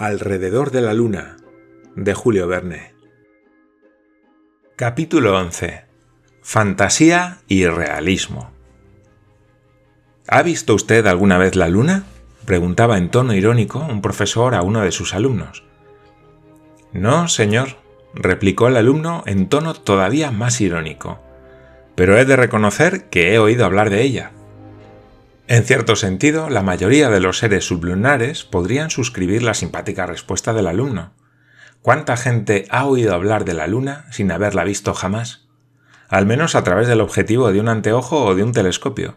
Alrededor de la Luna, de Julio Verne. Capítulo 11. Fantasía y realismo. ¿Ha visto usted alguna vez la Luna? preguntaba en tono irónico un profesor a uno de sus alumnos. No, señor, replicó el alumno en tono todavía más irónico, pero he de reconocer que he oído hablar de ella. En cierto sentido, la mayoría de los seres sublunares podrían suscribir la simpática respuesta del alumno. ¿Cuánta gente ha oído hablar de la Luna sin haberla visto jamás? Al menos a través del objetivo de un anteojo o de un telescopio.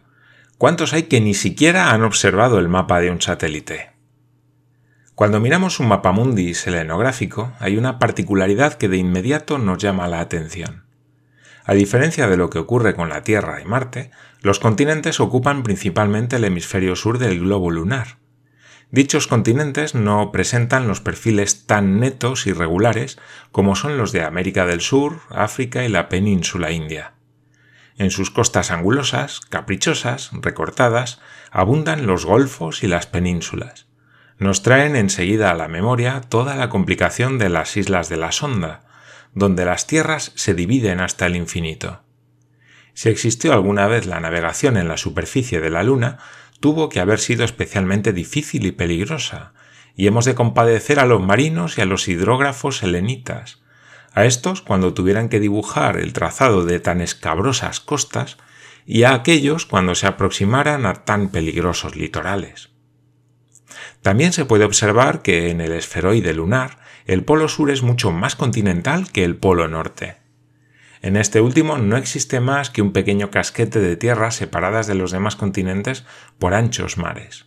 ¿Cuántos hay que ni siquiera han observado el mapa de un satélite? Cuando miramos un mapamundi selenográfico, hay una particularidad que de inmediato nos llama la atención. A diferencia de lo que ocurre con la Tierra y Marte, los continentes ocupan principalmente el hemisferio sur del globo lunar. Dichos continentes no presentan los perfiles tan netos y regulares como son los de América del Sur, África y la península india. En sus costas angulosas, caprichosas, recortadas, abundan los golfos y las penínsulas. Nos traen enseguida a la memoria toda la complicación de las islas de la sonda, donde las tierras se dividen hasta el infinito. Si existió alguna vez la navegación en la superficie de la Luna, tuvo que haber sido especialmente difícil y peligrosa, y hemos de compadecer a los marinos y a los hidrógrafos helenitas, a estos cuando tuvieran que dibujar el trazado de tan escabrosas costas, y a aquellos cuando se aproximaran a tan peligrosos litorales. También se puede observar que en el esferoide lunar el polo sur es mucho más continental que el polo norte. En este último no existe más que un pequeño casquete de tierras separadas de los demás continentes por anchos mares.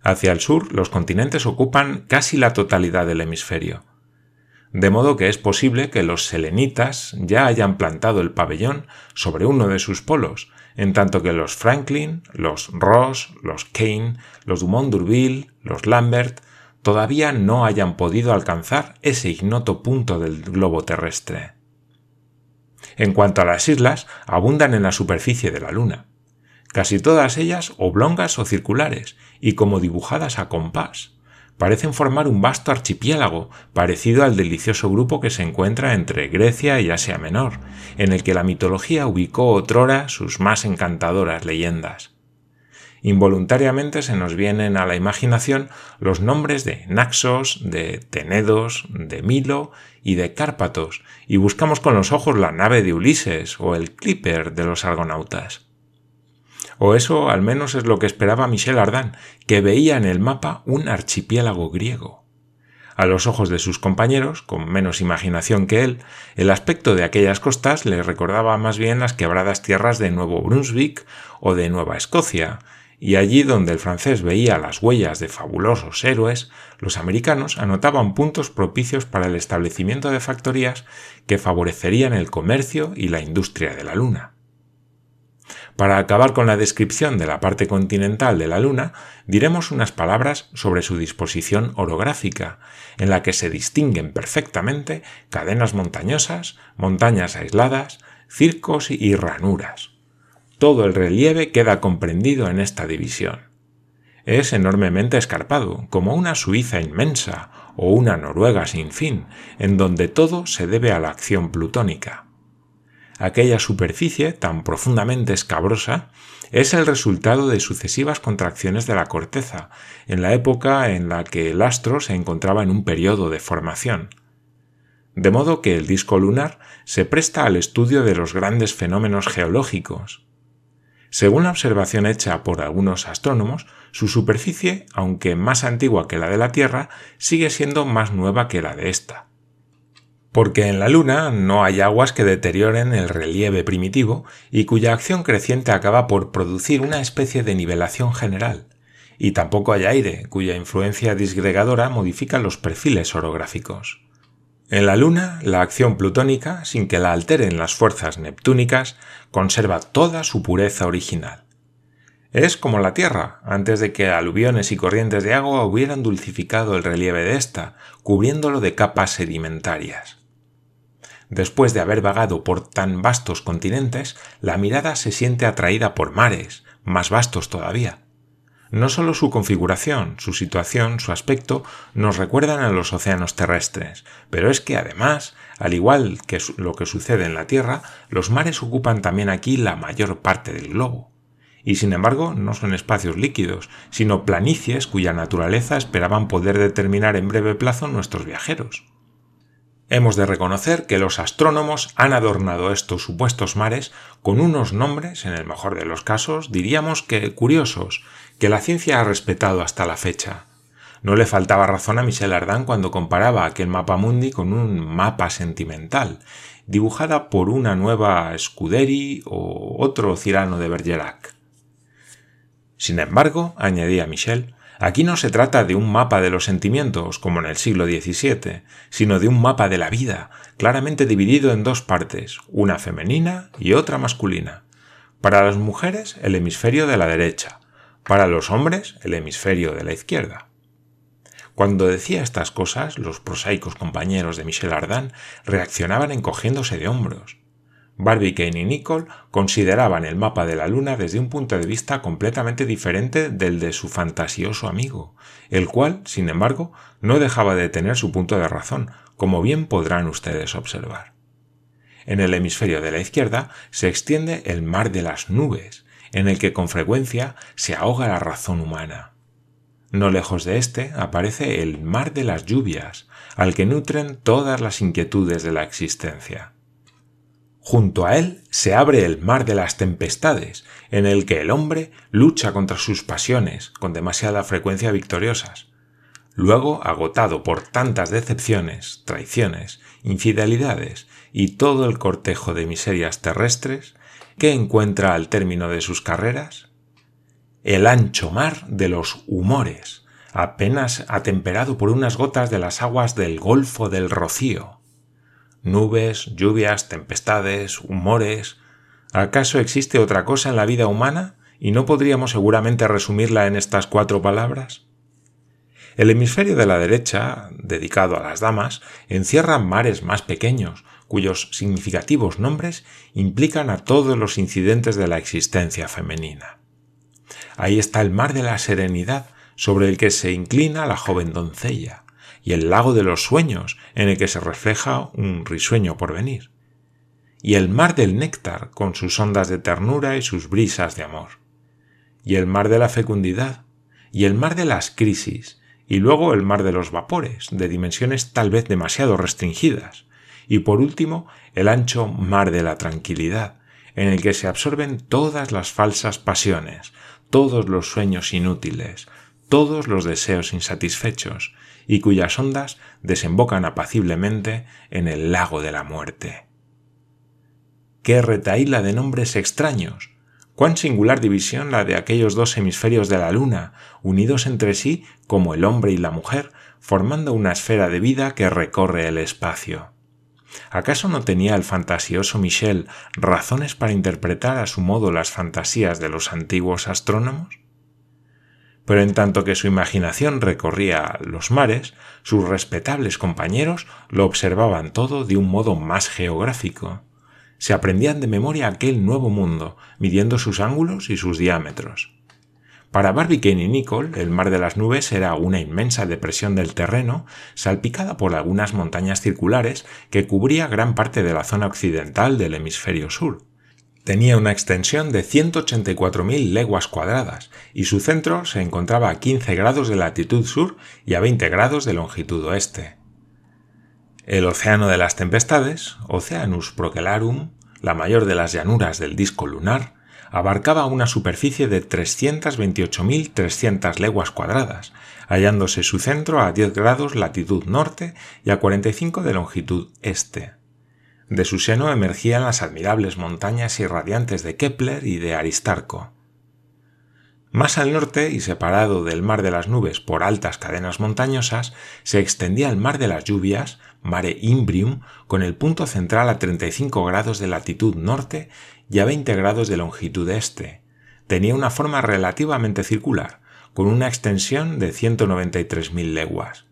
Hacia el sur, los continentes ocupan casi la totalidad del hemisferio. De modo que es posible que los selenitas ya hayan plantado el pabellón sobre uno de sus polos, en tanto que los Franklin, los Ross, los Kane, los Dumont d'Urville, los Lambert todavía no hayan podido alcanzar ese ignoto punto del globo terrestre. En cuanto a las islas, abundan en la superficie de la Luna, casi todas ellas oblongas o circulares y como dibujadas a compás. Parecen formar un vasto archipiélago, parecido al delicioso grupo que se encuentra entre Grecia y Asia Menor, en el que la mitología ubicó otrora sus más encantadoras leyendas. Involuntariamente se nos vienen a la imaginación los nombres de Naxos, de Tenedos, de Milo y de Cárpatos, y buscamos con los ojos la nave de Ulises o el Clipper de los argonautas. O eso al menos es lo que esperaba Michel Ardan, que veía en el mapa un archipiélago griego. A los ojos de sus compañeros, con menos imaginación que él, el aspecto de aquellas costas le recordaba más bien las quebradas tierras de Nuevo Brunswick o de Nueva Escocia, y allí donde el francés veía las huellas de fabulosos héroes, los americanos anotaban puntos propicios para el establecimiento de factorías que favorecerían el comercio y la industria de la Luna. Para acabar con la descripción de la parte continental de la Luna, diremos unas palabras sobre su disposición orográfica, en la que se distinguen perfectamente cadenas montañosas, montañas aisladas, circos y ranuras. Todo el relieve queda comprendido en esta división. Es enormemente escarpado, como una Suiza inmensa o una Noruega sin fin, en donde todo se debe a la acción plutónica. Aquella superficie tan profundamente escabrosa es el resultado de sucesivas contracciones de la corteza, en la época en la que el astro se encontraba en un periodo de formación. De modo que el disco lunar se presta al estudio de los grandes fenómenos geológicos, según la observación hecha por algunos astrónomos, su superficie, aunque más antigua que la de la Tierra, sigue siendo más nueva que la de esta. Porque en la Luna no hay aguas que deterioren el relieve primitivo y cuya acción creciente acaba por producir una especie de nivelación general, y tampoco hay aire cuya influencia disgregadora modifica los perfiles orográficos. En la Luna, la acción plutónica, sin que la alteren las fuerzas neptúnicas, conserva toda su pureza original. Es como la Tierra, antes de que aluviones y corrientes de agua hubieran dulcificado el relieve de ésta, cubriéndolo de capas sedimentarias. Después de haber vagado por tan vastos continentes, la mirada se siente atraída por mares, más vastos todavía. No solo su configuración, su situación, su aspecto nos recuerdan a los océanos terrestres, pero es que además, al igual que lo que sucede en la Tierra, los mares ocupan también aquí la mayor parte del globo. Y sin embargo no son espacios líquidos, sino planicies cuya naturaleza esperaban poder determinar en breve plazo nuestros viajeros. Hemos de reconocer que los astrónomos han adornado estos supuestos mares con unos nombres, en el mejor de los casos, diríamos que curiosos, que la ciencia ha respetado hasta la fecha. No le faltaba razón a Michel Ardan cuando comparaba aquel mapa mundi con un mapa sentimental, dibujada por una nueva Scuderi o otro Cirano de Bergerac. Sin embargo, añadía Michel, Aquí no se trata de un mapa de los sentimientos, como en el siglo XVII, sino de un mapa de la vida, claramente dividido en dos partes, una femenina y otra masculina. Para las mujeres, el hemisferio de la derecha, para los hombres, el hemisferio de la izquierda. Cuando decía estas cosas, los prosaicos compañeros de Michel Ardan reaccionaban encogiéndose de hombros. Barbicane y Nicole consideraban el mapa de la Luna desde un punto de vista completamente diferente del de su fantasioso amigo, el cual, sin embargo, no dejaba de tener su punto de razón, como bien podrán ustedes observar. En el hemisferio de la izquierda se extiende el mar de las nubes, en el que con frecuencia se ahoga la razón humana. No lejos de éste aparece el mar de las lluvias, al que nutren todas las inquietudes de la existencia. Junto a él se abre el mar de las tempestades, en el que el hombre lucha contra sus pasiones con demasiada frecuencia victoriosas. Luego, agotado por tantas decepciones, traiciones, infidelidades y todo el cortejo de miserias terrestres, ¿qué encuentra al término de sus carreras? El ancho mar de los humores, apenas atemperado por unas gotas de las aguas del Golfo del Rocío, nubes, lluvias, tempestades, humores. ¿Acaso existe otra cosa en la vida humana y no podríamos seguramente resumirla en estas cuatro palabras? El hemisferio de la derecha, dedicado a las damas, encierra mares más pequeños, cuyos significativos nombres implican a todos los incidentes de la existencia femenina. Ahí está el mar de la serenidad, sobre el que se inclina la joven doncella, y el lago de los sueños, en el que se refleja un risueño porvenir, y el mar del néctar, con sus ondas de ternura y sus brisas de amor, y el mar de la fecundidad, y el mar de las crisis, y luego el mar de los vapores, de dimensiones tal vez demasiado restringidas, y por último el ancho mar de la tranquilidad, en el que se absorben todas las falsas pasiones, todos los sueños inútiles, todos los deseos insatisfechos, y cuyas ondas desembocan apaciblemente en el lago de la muerte. ¡Qué retaíla de nombres extraños! cuán singular división la de aquellos dos hemisferios de la luna, unidos entre sí como el hombre y la mujer, formando una esfera de vida que recorre el espacio. ¿Acaso no tenía el fantasioso Michel razones para interpretar a su modo las fantasías de los antiguos astrónomos? pero en tanto que su imaginación recorría los mares, sus respetables compañeros lo observaban todo de un modo más geográfico. Se aprendían de memoria aquel nuevo mundo, midiendo sus ángulos y sus diámetros. Para Barbicane y Nicole, el mar de las nubes era una inmensa depresión del terreno, salpicada por algunas montañas circulares que cubría gran parte de la zona occidental del hemisferio sur. Tenía una extensión de 184.000 leguas cuadradas y su centro se encontraba a 15 grados de latitud sur y a 20 grados de longitud oeste. El Océano de las Tempestades, Oceanus Procellarum, la mayor de las llanuras del disco lunar, abarcaba una superficie de 328.300 leguas cuadradas, hallándose su centro a 10 grados latitud norte y a 45 de longitud este. De su seno emergían las admirables montañas irradiantes de Kepler y de Aristarco. Más al norte y separado del mar de las nubes por altas cadenas montañosas, se extendía el mar de las lluvias, Mare Imbrium, con el punto central a 35 grados de latitud norte y a 20 grados de longitud este. Tenía una forma relativamente circular, con una extensión de 193.000 leguas.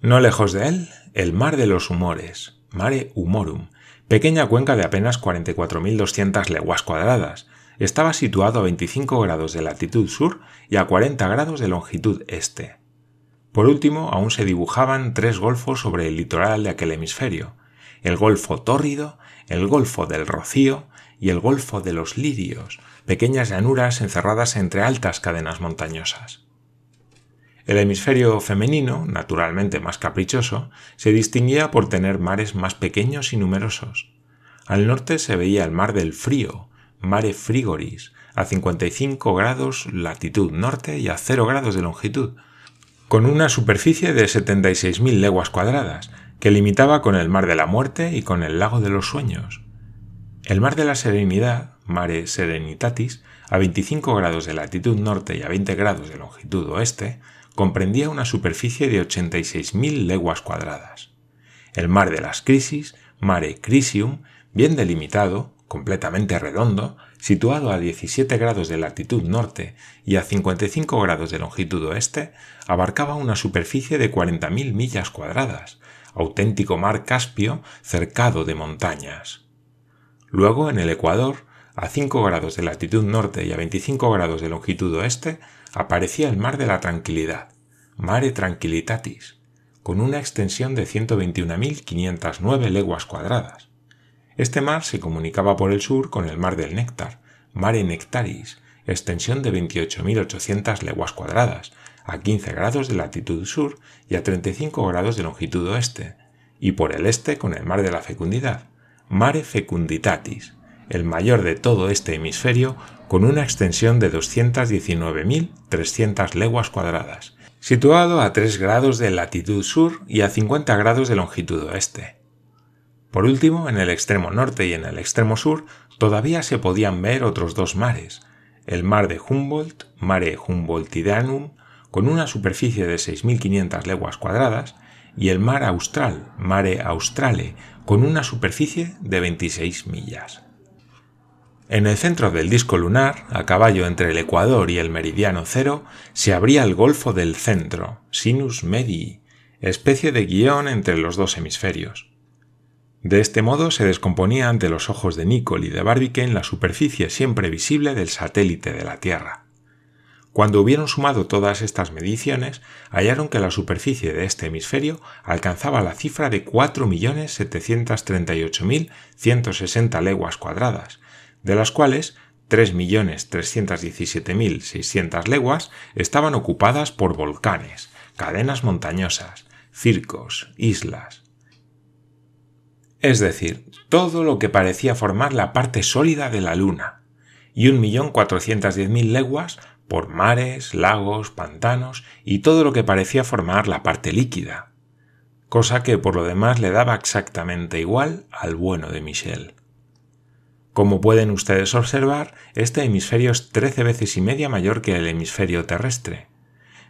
No lejos de él, el mar de los humores, Mare Humorum, pequeña cuenca de apenas 44.200 leguas cuadradas, estaba situado a 25 grados de latitud sur y a 40 grados de longitud este. Por último, aún se dibujaban tres golfos sobre el litoral de aquel hemisferio, el Golfo Tórrido, el Golfo del Rocío y el Golfo de los Lirios, pequeñas llanuras encerradas entre altas cadenas montañosas. El hemisferio femenino, naturalmente más caprichoso, se distinguía por tener mares más pequeños y numerosos. Al norte se veía el mar del frío, Mare Frigoris, a 55 grados latitud norte y a 0 grados de longitud, con una superficie de 76.000 leguas cuadradas, que limitaba con el Mar de la Muerte y con el Lago de los Sueños. El Mar de la Serenidad, Mare Serenitatis, a 25 grados de latitud norte y a 20 grados de longitud oeste, comprendía una superficie de 86.000 leguas cuadradas. El Mar de las Crisis, Mare Crisium, bien delimitado, completamente redondo, situado a 17 grados de latitud norte y a 55 grados de longitud oeste, abarcaba una superficie de 40.000 millas cuadradas, auténtico mar Caspio cercado de montañas. Luego, en el Ecuador, a 5 grados de latitud norte y a 25 grados de longitud oeste, aparecía el mar de la tranquilidad, Mare Tranquilitatis, con una extensión de 121.509 leguas cuadradas. Este mar se comunicaba por el sur con el mar del Néctar, Mare Nectaris, extensión de 28.800 leguas cuadradas, a 15 grados de latitud sur y a 35 grados de longitud oeste, y por el este con el mar de la fecundidad, Mare Fecunditatis, el mayor de todo este hemisferio con una extensión de 219.300 leguas cuadradas, situado a 3 grados de latitud sur y a 50 grados de longitud oeste. Por último, en el extremo norte y en el extremo sur todavía se podían ver otros dos mares, el mar de Humboldt, Mare Humboldtianum, con una superficie de 6.500 leguas cuadradas, y el mar austral, Mare Australe, con una superficie de 26 millas. En el centro del disco lunar, a caballo entre el ecuador y el meridiano cero, se abría el Golfo del Centro, Sinus Medii, especie de guion entre los dos hemisferios. De este modo se descomponía ante los ojos de Nicol y de Barbicane la superficie siempre visible del satélite de la Tierra. Cuando hubieron sumado todas estas mediciones, hallaron que la superficie de este hemisferio alcanzaba la cifra de 4.738.160 leguas cuadradas, de las cuales 3.317.600 leguas estaban ocupadas por volcanes, cadenas montañosas, circos, islas. Es decir, todo lo que parecía formar la parte sólida de la Luna, y 1.410.000 leguas por mares, lagos, pantanos y todo lo que parecía formar la parte líquida, cosa que por lo demás le daba exactamente igual al bueno de Michel. Como pueden ustedes observar, este hemisferio es trece veces y media mayor que el hemisferio terrestre.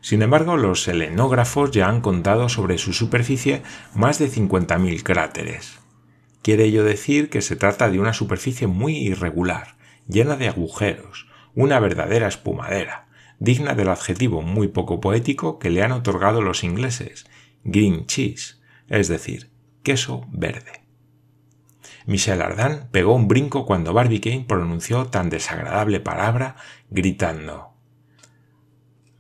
Sin embargo, los selenógrafos ya han contado sobre su superficie más de 50.000 cráteres. Quiere ello decir que se trata de una superficie muy irregular, llena de agujeros, una verdadera espumadera, digna del adjetivo muy poco poético que le han otorgado los ingleses, green cheese, es decir, queso verde. Michel Ardan pegó un brinco cuando Barbicane pronunció tan desagradable palabra, gritando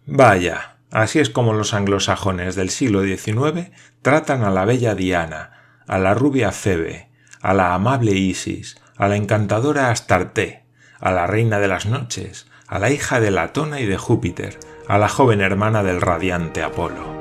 Vaya, así es como los anglosajones del siglo XIX tratan a la bella Diana, a la rubia Febe, a la amable Isis, a la encantadora Astarte, a la reina de las noches, a la hija de Latona y de Júpiter, a la joven hermana del radiante Apolo.